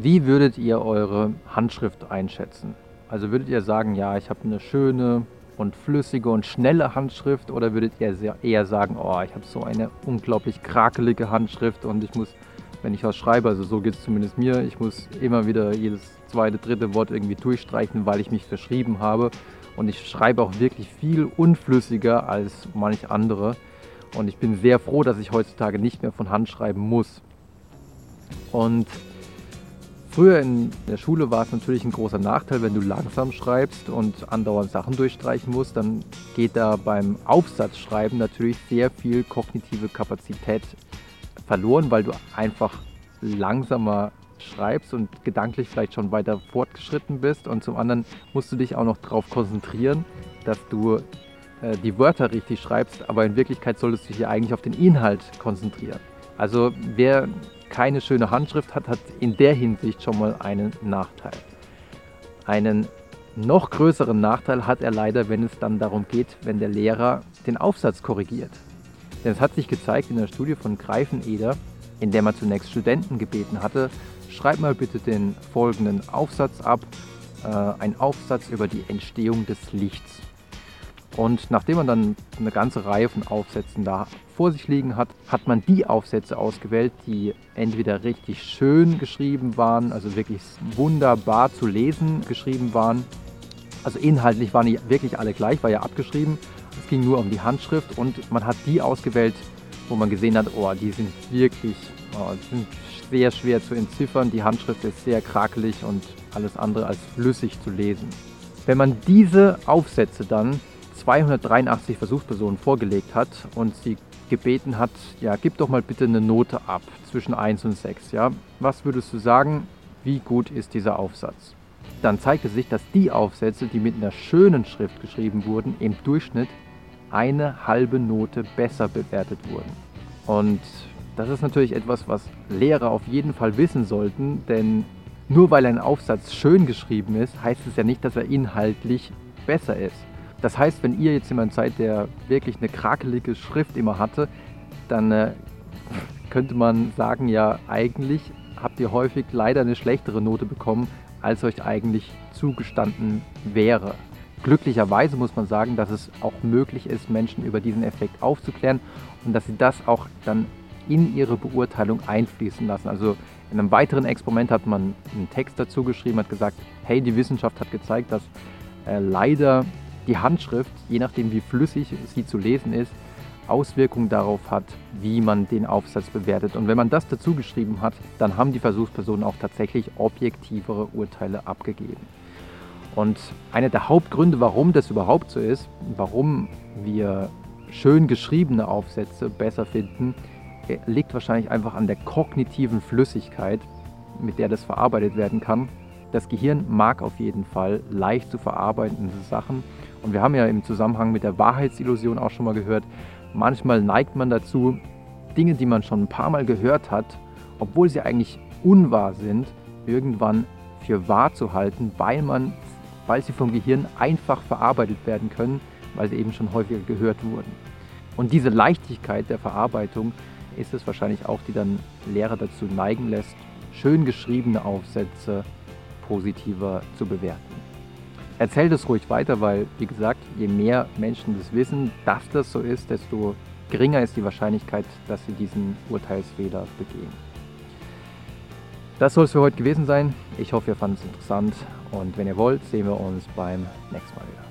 Wie würdet ihr eure Handschrift einschätzen? Also würdet ihr sagen, ja, ich habe eine schöne und flüssige und schnelle Handschrift oder würdet ihr eher sagen, oh, ich habe so eine unglaublich krakelige Handschrift und ich muss, wenn ich was schreibe, also so geht es zumindest mir, ich muss immer wieder jedes zweite, dritte Wort irgendwie durchstreichen, weil ich mich verschrieben habe und ich schreibe auch wirklich viel unflüssiger als manch andere und ich bin sehr froh, dass ich heutzutage nicht mehr von Hand schreiben muss. Und Früher in der Schule war es natürlich ein großer Nachteil, wenn du langsam schreibst und andauernd Sachen durchstreichen musst, dann geht da beim Aufsatzschreiben natürlich sehr viel kognitive Kapazität verloren, weil du einfach langsamer schreibst und gedanklich vielleicht schon weiter fortgeschritten bist und zum anderen musst du dich auch noch darauf konzentrieren, dass du äh, die Wörter richtig schreibst, aber in Wirklichkeit solltest du dich hier eigentlich auf den Inhalt konzentrieren. Also wer keine schöne Handschrift hat, hat in der Hinsicht schon mal einen Nachteil. Einen noch größeren Nachteil hat er leider, wenn es dann darum geht, wenn der Lehrer den Aufsatz korrigiert. Denn es hat sich gezeigt in der Studie von Greifeneder, in der man zunächst Studenten gebeten hatte, schreib mal bitte den folgenden Aufsatz ab, äh, ein Aufsatz über die Entstehung des Lichts. Und nachdem man dann eine ganze Reihe von Aufsätzen da vor sich liegen hat, hat man die Aufsätze ausgewählt, die entweder richtig schön geschrieben waren, also wirklich wunderbar zu lesen geschrieben waren. Also inhaltlich waren die wirklich alle gleich, war ja abgeschrieben. Es ging nur um die Handschrift und man hat die ausgewählt, wo man gesehen hat, oh, die sind wirklich oh, sind sehr schwer zu entziffern. Die Handschrift ist sehr krakelig und alles andere als flüssig zu lesen. Wenn man diese Aufsätze dann 283 Versuchspersonen vorgelegt hat und sie gebeten hat, ja, gib doch mal bitte eine Note ab zwischen 1 und 6. Ja? Was würdest du sagen, wie gut ist dieser Aufsatz? Dann zeigte sich, dass die Aufsätze, die mit einer schönen Schrift geschrieben wurden, im Durchschnitt eine halbe Note besser bewertet wurden. Und das ist natürlich etwas, was Lehrer auf jeden Fall wissen sollten, denn nur weil ein Aufsatz schön geschrieben ist, heißt es ja nicht, dass er inhaltlich besser ist. Das heißt, wenn ihr jetzt jemand seid, der wirklich eine krakelige Schrift immer hatte, dann äh, könnte man sagen, ja, eigentlich habt ihr häufig leider eine schlechtere Note bekommen, als euch eigentlich zugestanden wäre. Glücklicherweise muss man sagen, dass es auch möglich ist, Menschen über diesen Effekt aufzuklären und dass sie das auch dann in ihre Beurteilung einfließen lassen. Also in einem weiteren Experiment hat man einen Text dazu geschrieben, hat gesagt, hey, die Wissenschaft hat gezeigt, dass äh, leider die Handschrift, je nachdem wie flüssig sie zu lesen ist, Auswirkungen darauf hat, wie man den Aufsatz bewertet. Und wenn man das dazu geschrieben hat, dann haben die Versuchspersonen auch tatsächlich objektivere Urteile abgegeben. Und einer der Hauptgründe, warum das überhaupt so ist, warum wir schön geschriebene Aufsätze besser finden, äh, liegt wahrscheinlich einfach an der kognitiven Flüssigkeit, mit der das verarbeitet werden kann. Das Gehirn mag auf jeden Fall leicht zu verarbeitende Sachen und wir haben ja im Zusammenhang mit der Wahrheitsillusion auch schon mal gehört, manchmal neigt man dazu, Dinge, die man schon ein paar Mal gehört hat, obwohl sie eigentlich unwahr sind, irgendwann für wahr zu halten, weil, man, weil sie vom Gehirn einfach verarbeitet werden können, weil sie eben schon häufiger gehört wurden. Und diese Leichtigkeit der Verarbeitung ist es wahrscheinlich auch, die dann Lehrer dazu neigen lässt, schön geschriebene Aufsätze positiver zu bewerten. Erzähl das ruhig weiter, weil, wie gesagt, je mehr Menschen das wissen, dass das so ist, desto geringer ist die Wahrscheinlichkeit, dass sie diesen Urteilsfehler begehen. Das soll es für heute gewesen sein. Ich hoffe, ihr fandet es interessant und wenn ihr wollt, sehen wir uns beim nächsten Mal wieder.